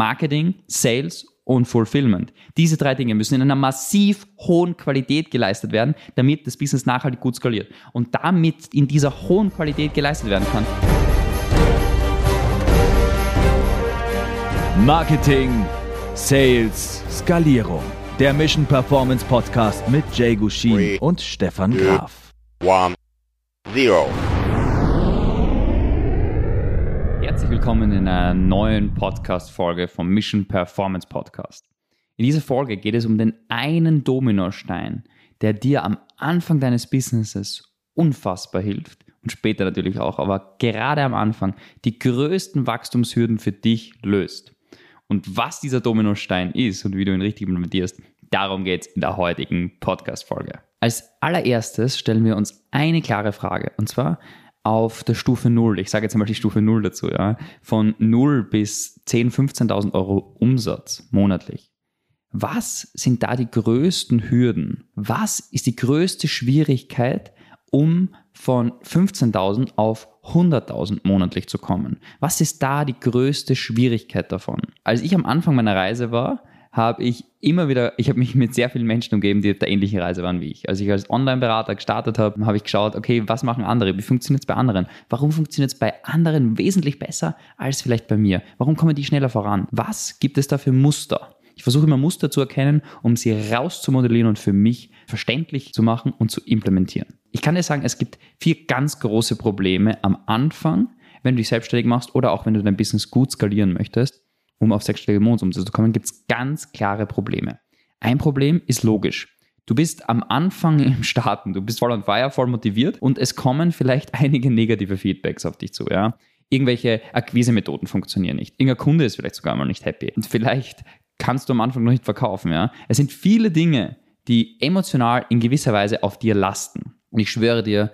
Marketing, Sales und Fulfillment. Diese drei Dinge müssen in einer massiv hohen Qualität geleistet werden, damit das Business nachhaltig gut skaliert. Und damit in dieser hohen Qualität geleistet werden kann. Marketing, Sales, Skalierung. Der Mission Performance Podcast mit Jay Gushin Three, und Stefan two, Graf. one, zero. Herzlich willkommen in einer neuen Podcast-Folge vom Mission Performance Podcast. In dieser Folge geht es um den einen Dominostein, der dir am Anfang deines Businesses unfassbar hilft und später natürlich auch, aber gerade am Anfang die größten Wachstumshürden für dich löst. Und was dieser Dominostein ist und wie du ihn richtig implementierst, darum geht es in der heutigen Podcast-Folge. Als allererstes stellen wir uns eine klare Frage und zwar, auf der Stufe 0, ich sage jetzt einmal die Stufe 0 dazu, ja, von 0 bis 10.000, 15.000 Euro Umsatz monatlich. Was sind da die größten Hürden? Was ist die größte Schwierigkeit, um von 15.000 auf 100.000 monatlich zu kommen? Was ist da die größte Schwierigkeit davon? Als ich am Anfang meiner Reise war, habe ich immer wieder, ich habe mich mit sehr vielen Menschen umgeben, die auf der ähnlichen Reise waren wie ich. Als ich als Online-Berater gestartet habe, habe ich geschaut, okay, was machen andere? Wie funktioniert es bei anderen? Warum funktioniert es bei anderen wesentlich besser als vielleicht bei mir? Warum kommen die schneller voran? Was gibt es da für Muster? Ich versuche immer Muster zu erkennen, um sie rauszumodellieren und für mich verständlich zu machen und zu implementieren. Ich kann dir sagen, es gibt vier ganz große Probleme am Anfang, wenn du dich selbstständig machst oder auch wenn du dein Business gut skalieren möchtest um auf sechsstellige Monatsumsätze zu kommen, gibt es ganz klare Probleme. Ein Problem ist logisch. Du bist am Anfang im Starten, du bist voll on fire, voll motiviert und es kommen vielleicht einige negative Feedbacks auf dich zu, ja. Irgendwelche Akquise-Methoden funktionieren nicht. Irgendein Kunde ist vielleicht sogar mal nicht happy. Und vielleicht kannst du am Anfang noch nicht verkaufen, ja. Es sind viele Dinge, die emotional in gewisser Weise auf dir lasten. Und ich schwöre dir,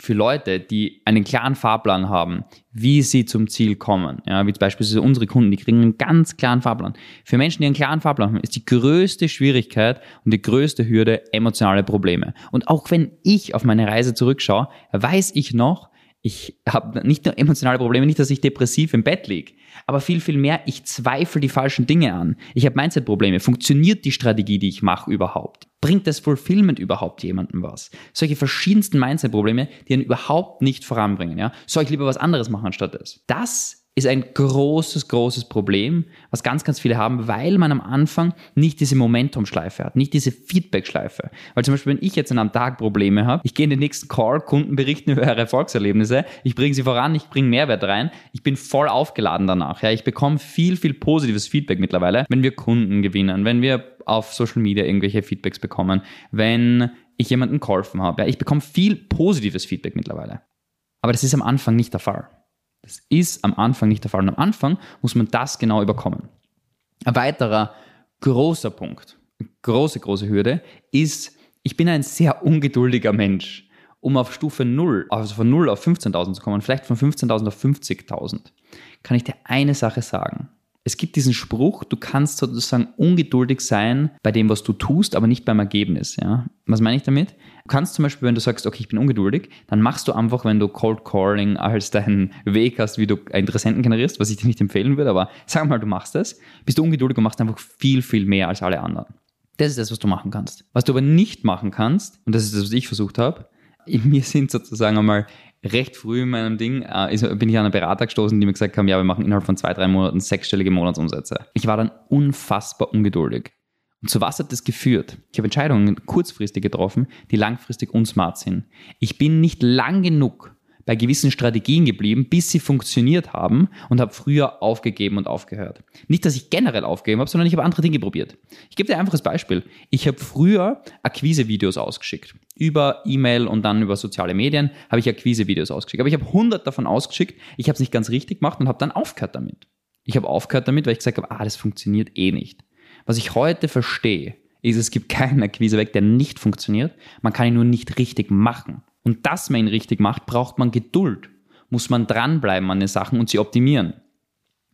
für Leute, die einen klaren Fahrplan haben, wie sie zum Ziel kommen, ja, wie beispielsweise unsere Kunden, die kriegen einen ganz klaren Fahrplan. Für Menschen, die einen klaren Fahrplan haben, ist die größte Schwierigkeit und die größte Hürde emotionale Probleme. Und auch wenn ich auf meine Reise zurückschaue, weiß ich noch, ich habe nicht nur emotionale Probleme, nicht, dass ich depressiv im Bett liege, aber viel, viel mehr, ich zweifle die falschen Dinge an. Ich habe Mindset-Probleme. Funktioniert die Strategie, die ich mache, überhaupt? Bringt das Fulfillment überhaupt jemandem was? Solche verschiedensten Mindset-Probleme, die einen überhaupt nicht voranbringen. Ja? Soll ich lieber was anderes machen anstatt das? Das ist ein großes, großes Problem, was ganz, ganz viele haben, weil man am Anfang nicht diese Momentum-Schleife hat, nicht diese Feedback-Schleife. Weil zum Beispiel, wenn ich jetzt in einem Tag Probleme habe, ich gehe in den nächsten Call, Kunden berichten über ihre Erfolgserlebnisse, ich bringe sie voran, ich bringe Mehrwert rein, ich bin voll aufgeladen danach. Ja, ich bekomme viel, viel positives Feedback mittlerweile, wenn wir Kunden gewinnen, wenn wir auf Social Media irgendwelche Feedbacks bekommen, wenn ich jemanden geholfen habe. Ja, ich bekomme viel positives Feedback mittlerweile. Aber das ist am Anfang nicht der Fall. Das ist am Anfang nicht der Fall. Und am Anfang muss man das genau überkommen. Ein weiterer großer Punkt, große, große Hürde ist, ich bin ein sehr ungeduldiger Mensch. Um auf Stufe 0, also von 0 auf 15.000 zu kommen, vielleicht von 15.000 auf 50.000, kann ich dir eine Sache sagen. Es gibt diesen Spruch, du kannst sozusagen ungeduldig sein bei dem, was du tust, aber nicht beim Ergebnis. Ja? Was meine ich damit? Du kannst zum Beispiel, wenn du sagst, okay, ich bin ungeduldig, dann machst du einfach, wenn du Cold Calling als deinen Weg hast, wie du Interessenten generierst, was ich dir nicht empfehlen würde, aber sag mal, du machst das, bist du ungeduldig und machst einfach viel, viel mehr als alle anderen. Das ist das, was du machen kannst. Was du aber nicht machen kannst, und das ist das, was ich versucht habe, mir sind sozusagen einmal recht früh in meinem Ding äh, ist, bin ich an einen Berater gestoßen, die mir gesagt haben, ja, wir machen innerhalb von zwei, drei Monaten sechsstellige Monatsumsätze. Ich war dann unfassbar ungeduldig. Und zu was hat das geführt? Ich habe Entscheidungen kurzfristig getroffen, die langfristig unsmart sind. Ich bin nicht lang genug bei gewissen Strategien geblieben, bis sie funktioniert haben und habe früher aufgegeben und aufgehört. Nicht, dass ich generell aufgegeben habe, sondern ich habe andere Dinge probiert. Ich gebe dir ein einfaches Beispiel. Ich habe früher Akquise-Videos ausgeschickt. Über E-Mail und dann über soziale Medien habe ich Akquise-Videos ausgeschickt. Aber ich habe 100 davon ausgeschickt. Ich habe es nicht ganz richtig gemacht und habe dann aufgehört damit. Ich habe aufgehört damit, weil ich gesagt habe, ah, das funktioniert eh nicht. Was ich heute verstehe, ist, es gibt keinen Akquise-Weg, der nicht funktioniert. Man kann ihn nur nicht richtig machen. Und dass man ihn richtig macht, braucht man Geduld. Muss man dranbleiben an den Sachen und sie optimieren.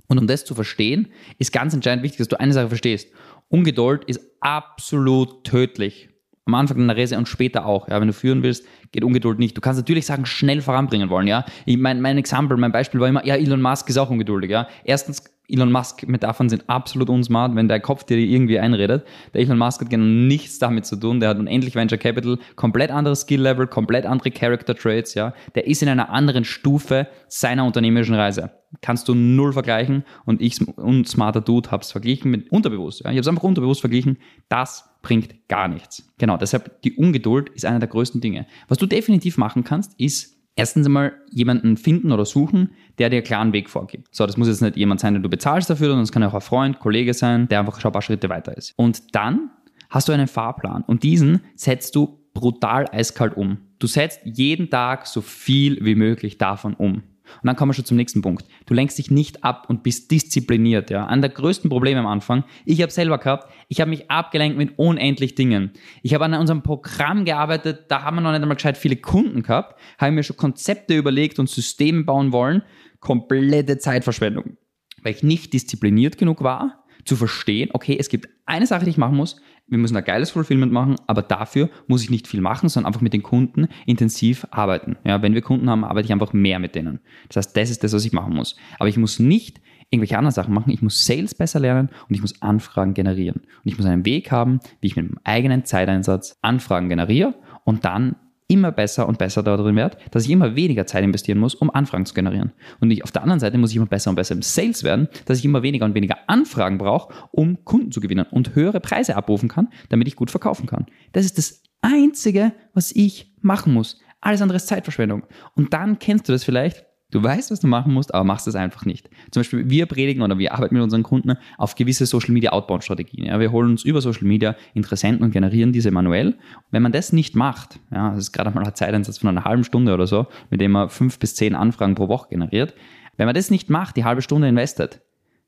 Und um das zu verstehen, ist ganz entscheidend wichtig, dass du eine Sache verstehst. Ungeduld ist absolut tödlich. Am Anfang deiner Reise und später auch. Ja, wenn du führen willst, geht Ungeduld nicht. Du kannst natürlich sagen, schnell voranbringen wollen. Ja, ich, mein, mein Example, mein Beispiel war immer, ja, Elon Musk ist auch ungeduldig. Ja, erstens Elon Musk-Metaphern sind absolut unsmart, wenn dein Kopf dir irgendwie einredet. Der Elon Musk hat genau nichts damit zu tun. Der hat unendlich Venture Capital, komplett anderes Skill-Level, komplett andere Character Traits, ja. Der ist in einer anderen Stufe seiner unternehmerischen Reise. Kannst du null vergleichen und ich und smarter Dude hab's verglichen mit unterbewusst. Ja. Ich habe es einfach unterbewusst verglichen. Das bringt gar nichts. Genau, deshalb die Ungeduld ist einer der größten Dinge. Was du definitiv machen kannst, ist erstens einmal jemanden finden oder suchen, der dir einen klaren Weg vorgibt. So, das muss jetzt nicht jemand sein, den du bezahlst dafür, sondern es kann auch ein Freund, Kollege sein, der einfach schon ein paar Schritte weiter ist. Und dann hast du einen Fahrplan und diesen setzt du brutal eiskalt um. Du setzt jeden Tag so viel wie möglich davon um. Und dann kommen wir schon zum nächsten Punkt. Du lenkst dich nicht ab und bist diszipliniert. Ja. An der größten Probleme am Anfang, ich habe selber gehabt, ich habe mich abgelenkt mit unendlich Dingen. Ich habe an unserem Programm gearbeitet, da haben wir noch nicht einmal gescheit viele Kunden gehabt, habe mir schon Konzepte überlegt und Systeme bauen wollen. Komplette Zeitverschwendung. Weil ich nicht diszipliniert genug war, zu verstehen, okay, es gibt eine Sache, die ich machen muss, wir müssen ein geiles Fulfillment machen, aber dafür muss ich nicht viel machen, sondern einfach mit den Kunden intensiv arbeiten. Ja, wenn wir Kunden haben, arbeite ich einfach mehr mit denen. Das heißt, das ist das, was ich machen muss. Aber ich muss nicht irgendwelche anderen Sachen machen. Ich muss Sales besser lernen und ich muss Anfragen generieren. Und ich muss einen Weg haben, wie ich mit meinem eigenen Zeiteinsatz Anfragen generiere und dann immer besser und besser darin werde, dass ich immer weniger Zeit investieren muss, um Anfragen zu generieren. Und ich, auf der anderen Seite muss ich immer besser und besser im Sales werden, dass ich immer weniger und weniger Anfragen brauche, um Kunden zu gewinnen und höhere Preise abrufen kann, damit ich gut verkaufen kann. Das ist das Einzige, was ich machen muss. Alles andere ist Zeitverschwendung. Und dann kennst du das vielleicht, Du weißt, was du machen musst, aber machst es einfach nicht. Zum Beispiel, wir predigen oder wir arbeiten mit unseren Kunden auf gewisse Social Media Outbound Strategien. Ja, wir holen uns über Social Media Interessenten und generieren diese manuell. Wenn man das nicht macht, ja, das ist gerade mal ein Zeiteinsatz von einer halben Stunde oder so, mit dem man fünf bis zehn Anfragen pro Woche generiert. Wenn man das nicht macht, die halbe Stunde investet,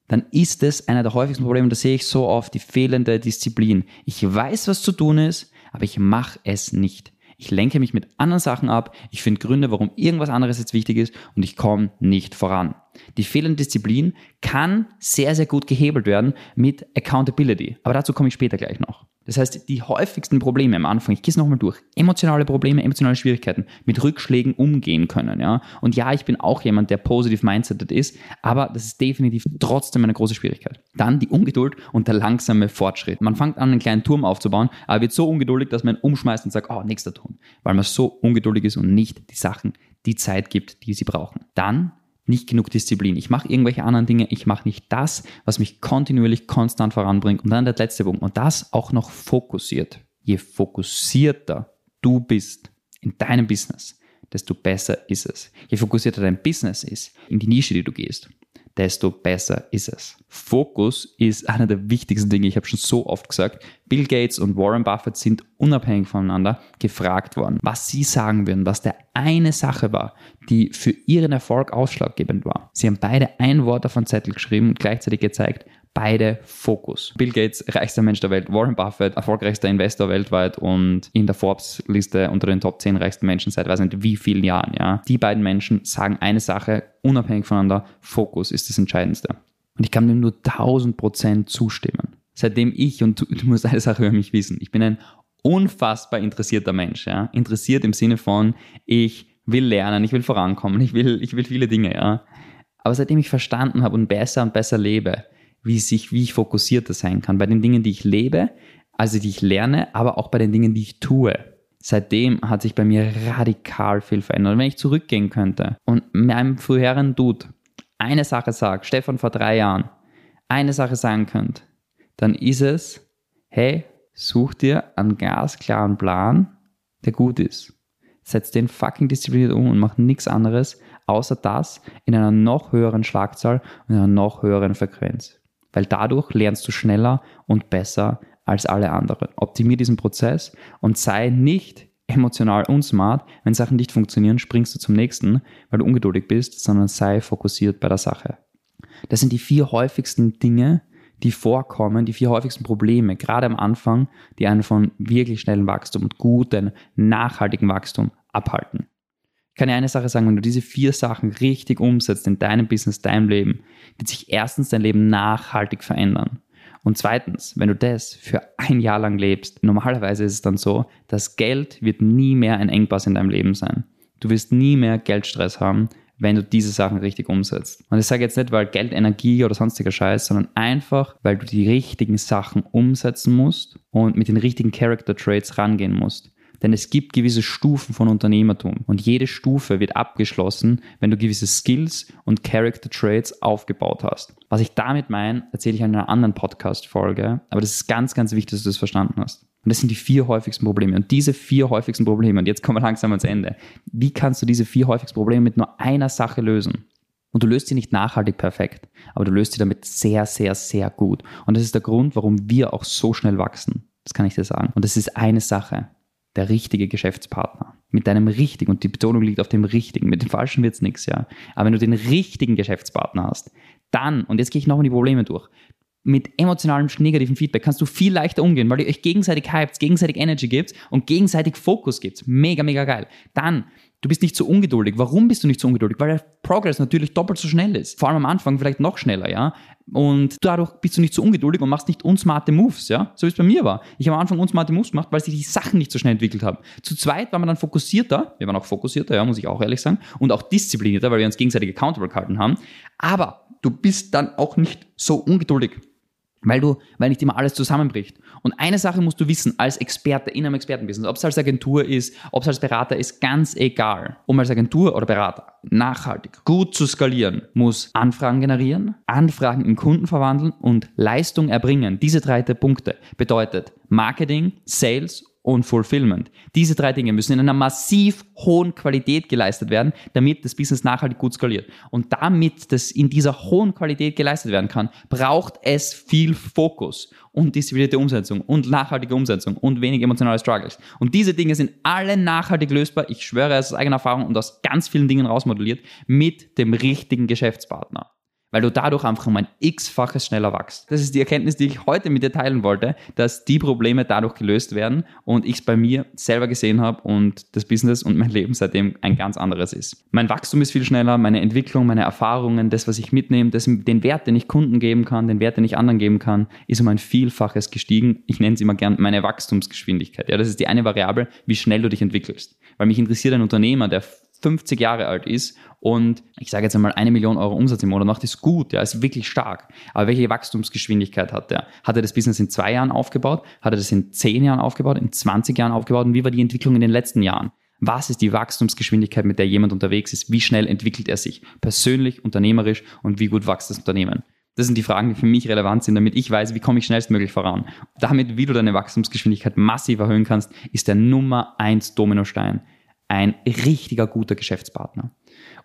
dann ist es einer der häufigsten Probleme, das sehe ich so oft, die fehlende Disziplin. Ich weiß, was zu tun ist, aber ich mache es nicht. Ich lenke mich mit anderen Sachen ab, ich finde Gründe, warum irgendwas anderes jetzt wichtig ist und ich komme nicht voran. Die fehlende Disziplin kann sehr, sehr gut gehebelt werden mit Accountability. Aber dazu komme ich später gleich noch. Das heißt, die häufigsten Probleme am Anfang, ich gehe es nochmal durch, emotionale Probleme, emotionale Schwierigkeiten, mit Rückschlägen umgehen können. Ja? Und ja, ich bin auch jemand, der positiv mindseted ist, aber das ist definitiv trotzdem eine große Schwierigkeit. Dann die Ungeduld und der langsame Fortschritt. Man fängt an, einen kleinen Turm aufzubauen, aber wird so ungeduldig, dass man umschmeißt und sagt, oh, nächster Turm, weil man so ungeduldig ist und nicht die Sachen, die Zeit gibt, die sie brauchen. Dann nicht genug Disziplin. Ich mache irgendwelche anderen Dinge, ich mache nicht das, was mich kontinuierlich konstant voranbringt. Und dann der letzte Punkt. Und das auch noch fokussiert. Je fokussierter du bist in deinem Business, desto besser ist es. Je fokussierter dein Business ist, in die Nische, die du gehst, desto besser ist es. Fokus ist einer der wichtigsten Dinge. Ich habe schon so oft gesagt, Bill Gates und Warren Buffett sind unabhängig voneinander gefragt worden, was sie sagen würden, was der eine Sache war, die für ihren Erfolg ausschlaggebend war. Sie haben beide ein Wort auf einen Zettel geschrieben und gleichzeitig gezeigt, beide Fokus. Bill Gates, reichster Mensch der Welt, Warren Buffett, erfolgreichster Investor weltweit und in der Forbes-Liste unter den Top 10 reichsten Menschen seit weiß nicht wie vielen Jahren. Ja. Die beiden Menschen sagen eine Sache, unabhängig voneinander, Fokus ist das Entscheidendste. Und ich kann dem nur 1000 Prozent zustimmen. Seitdem ich, und du, du musst eine Sache über mich wissen, ich bin ein unfassbar interessierter Mensch. Ja. Interessiert im Sinne von, ich will lernen, ich will vorankommen, ich will, ich will viele Dinge. Ja. Aber seitdem ich verstanden habe und besser und besser lebe, wie, sich, wie ich fokussierter sein kann. Bei den Dingen, die ich lebe, also die ich lerne, aber auch bei den Dingen, die ich tue. Seitdem hat sich bei mir radikal viel verändert. Und wenn ich zurückgehen könnte und meinem früheren Dude eine Sache sagt, Stefan vor drei Jahren, eine Sache sagen könnt, dann ist es, hey, such dir einen glasklaren Plan, der gut ist. Setz den fucking diszipliniert um und mach nichts anderes, außer das in einer noch höheren Schlagzahl und einer noch höheren Frequenz weil dadurch lernst du schneller und besser als alle anderen. Optimier diesen Prozess und sei nicht emotional und smart. Wenn Sachen nicht funktionieren, springst du zum nächsten, weil du ungeduldig bist, sondern sei fokussiert bei der Sache. Das sind die vier häufigsten Dinge, die vorkommen, die vier häufigsten Probleme, gerade am Anfang, die einen von wirklich schnellem Wachstum und guten, nachhaltigen Wachstum abhalten kann ja eine Sache sagen, wenn du diese vier Sachen richtig umsetzt in deinem Business, deinem Leben, wird sich erstens dein Leben nachhaltig verändern. Und zweitens, wenn du das für ein Jahr lang lebst, normalerweise ist es dann so, dass Geld wird nie mehr ein Engpass in deinem Leben sein. Du wirst nie mehr Geldstress haben, wenn du diese Sachen richtig umsetzt. Und ich sage jetzt nicht, weil Geld Energie oder sonstiger Scheiß, sondern einfach, weil du die richtigen Sachen umsetzen musst und mit den richtigen Character Traits rangehen musst. Denn es gibt gewisse Stufen von Unternehmertum und jede Stufe wird abgeschlossen, wenn du gewisse Skills und Character Traits aufgebaut hast. Was ich damit meine, erzähle ich in einer anderen Podcast-Folge, aber das ist ganz, ganz wichtig, dass du das verstanden hast. Und das sind die vier häufigsten Probleme. Und diese vier häufigsten Probleme, und jetzt kommen wir langsam ans Ende, wie kannst du diese vier häufigsten Probleme mit nur einer Sache lösen? Und du löst sie nicht nachhaltig perfekt, aber du löst sie damit sehr, sehr, sehr gut. Und das ist der Grund, warum wir auch so schnell wachsen. Das kann ich dir sagen. Und das ist eine Sache der richtige Geschäftspartner. Mit deinem richtigen, und die Betonung liegt auf dem richtigen, mit dem falschen wird es nichts, ja. Aber wenn du den richtigen Geschäftspartner hast, dann, und jetzt gehe ich noch in die Probleme durch, mit emotionalem negativen Feedback kannst du viel leichter umgehen, weil ihr euch gegenseitig hypt, gegenseitig Energy gibt und gegenseitig Fokus gibt. Mega, mega geil. Dann Du bist nicht so ungeduldig. Warum bist du nicht so ungeduldig? Weil der Progress natürlich doppelt so schnell ist. Vor allem am Anfang vielleicht noch schneller, ja. Und dadurch bist du nicht so ungeduldig und machst nicht unsmarte Moves, ja. So wie es bei mir war. Ich habe am Anfang unsmarte Moves gemacht, weil sich die Sachen nicht so schnell entwickelt haben. Zu zweit war man dann fokussierter. Wir waren auch fokussierter, ja, muss ich auch ehrlich sagen. Und auch disziplinierter, weil wir uns gegenseitig accountable gehalten haben. Aber du bist dann auch nicht so ungeduldig weil du, weil nicht immer alles zusammenbricht. Und eine Sache musst du wissen, als Experte in einem Expertenbusiness, ob es als Agentur ist, ob es als Berater ist, ganz egal. Um als Agentur oder Berater nachhaltig gut zu skalieren, muss Anfragen generieren, Anfragen in Kunden verwandeln und Leistung erbringen. Diese drei Punkte bedeutet Marketing, Sales und Fulfillment. Diese drei Dinge müssen in einer massiv hohen Qualität geleistet werden, damit das Business nachhaltig gut skaliert. Und damit das in dieser hohen Qualität geleistet werden kann, braucht es viel Fokus und disziplinierte Umsetzung und nachhaltige Umsetzung und wenig emotionale Struggles. Und diese Dinge sind alle nachhaltig lösbar. Ich schwöre es aus eigener Erfahrung und aus ganz vielen Dingen rausmodelliert mit dem richtigen Geschäftspartner weil du dadurch einfach um ein x-faches schneller wachst. Das ist die Erkenntnis, die ich heute mit dir teilen wollte, dass die Probleme dadurch gelöst werden und ich es bei mir selber gesehen habe und das Business und mein Leben seitdem ein ganz anderes ist. Mein Wachstum ist viel schneller, meine Entwicklung, meine Erfahrungen, das, was ich mitnehme, das, den Wert, den ich Kunden geben kann, den Wert, den ich anderen geben kann, ist um ein Vielfaches gestiegen. Ich nenne es immer gern meine Wachstumsgeschwindigkeit. Ja, das ist die eine Variable, wie schnell du dich entwickelst. Weil mich interessiert ein Unternehmer, der 50 Jahre alt ist und ich sage jetzt einmal eine Million Euro Umsatz im Monat macht, ist gut, ja, ist wirklich stark. Aber welche Wachstumsgeschwindigkeit hat er? Hat er das Business in zwei Jahren aufgebaut? Hat er das in zehn Jahren aufgebaut? In 20 Jahren aufgebaut? Und wie war die Entwicklung in den letzten Jahren? Was ist die Wachstumsgeschwindigkeit, mit der jemand unterwegs ist? Wie schnell entwickelt er sich persönlich, unternehmerisch und wie gut wächst das Unternehmen? Das sind die Fragen, die für mich relevant sind, damit ich weiß, wie komme ich schnellstmöglich voran. Damit, wie du deine Wachstumsgeschwindigkeit massiv erhöhen kannst, ist der Nummer eins Dominostein ein richtiger guter Geschäftspartner.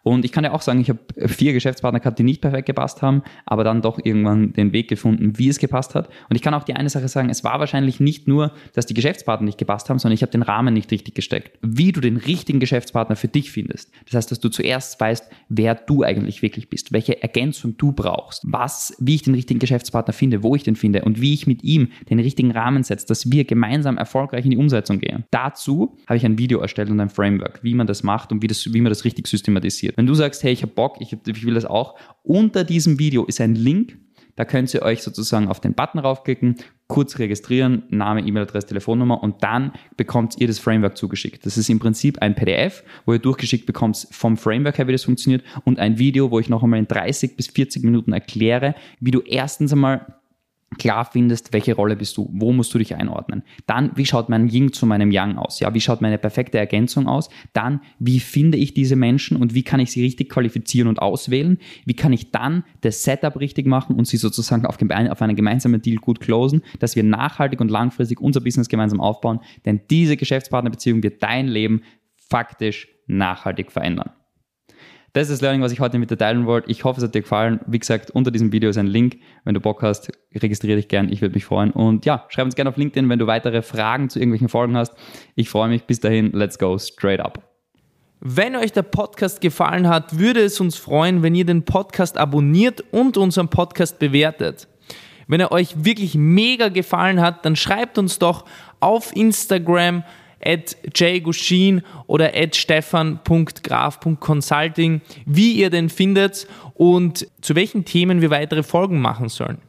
Und ich kann ja auch sagen, ich habe vier Geschäftspartner gehabt, die nicht perfekt gepasst haben, aber dann doch irgendwann den Weg gefunden, wie es gepasst hat. Und ich kann auch die eine Sache sagen, es war wahrscheinlich nicht nur, dass die Geschäftspartner nicht gepasst haben, sondern ich habe den Rahmen nicht richtig gesteckt. Wie du den richtigen Geschäftspartner für dich findest. Das heißt, dass du zuerst weißt, wer du eigentlich wirklich bist, welche Ergänzung du brauchst, was, wie ich den richtigen Geschäftspartner finde, wo ich den finde und wie ich mit ihm den richtigen Rahmen setze, dass wir gemeinsam erfolgreich in die Umsetzung gehen. Dazu habe ich ein Video erstellt und ein Framework, wie man das macht und wie, das, wie man das richtig systematisiert passiert. Wenn du sagst, hey, ich habe Bock, ich, ich will das auch, unter diesem Video ist ein Link, da könnt ihr euch sozusagen auf den Button raufklicken, kurz registrieren, Name, E-Mail-Adresse, Telefonnummer und dann bekommt ihr das Framework zugeschickt. Das ist im Prinzip ein PDF, wo ihr durchgeschickt bekommt vom Framework her, wie das funktioniert und ein Video, wo ich noch einmal in 30 bis 40 Minuten erkläre, wie du erstens einmal klar findest, welche Rolle bist du, wo musst du dich einordnen. Dann, wie schaut mein Yin zu meinem Yang aus? Ja, wie schaut meine perfekte Ergänzung aus? Dann, wie finde ich diese Menschen und wie kann ich sie richtig qualifizieren und auswählen? Wie kann ich dann das Setup richtig machen und sie sozusagen auf, auf einen gemeinsamen Deal gut closen, dass wir nachhaltig und langfristig unser Business gemeinsam aufbauen? Denn diese Geschäftspartnerbeziehung wird dein Leben faktisch nachhaltig verändern. Das ist das Learning, was ich heute mit dir teilen wollte. Ich hoffe, es hat dir gefallen. Wie gesagt, unter diesem Video ist ein Link. Wenn du Bock hast, registriere dich gern. Ich würde mich freuen. Und ja, schreib uns gerne auf LinkedIn, wenn du weitere Fragen zu irgendwelchen Folgen hast. Ich freue mich. Bis dahin, let's go straight up. Wenn euch der Podcast gefallen hat, würde es uns freuen, wenn ihr den Podcast abonniert und unseren Podcast bewertet. Wenn er euch wirklich mega gefallen hat, dann schreibt uns doch auf Instagram, at jgushin oder at stefan.graf.consulting, wie ihr den findet und zu welchen Themen wir weitere Folgen machen sollen.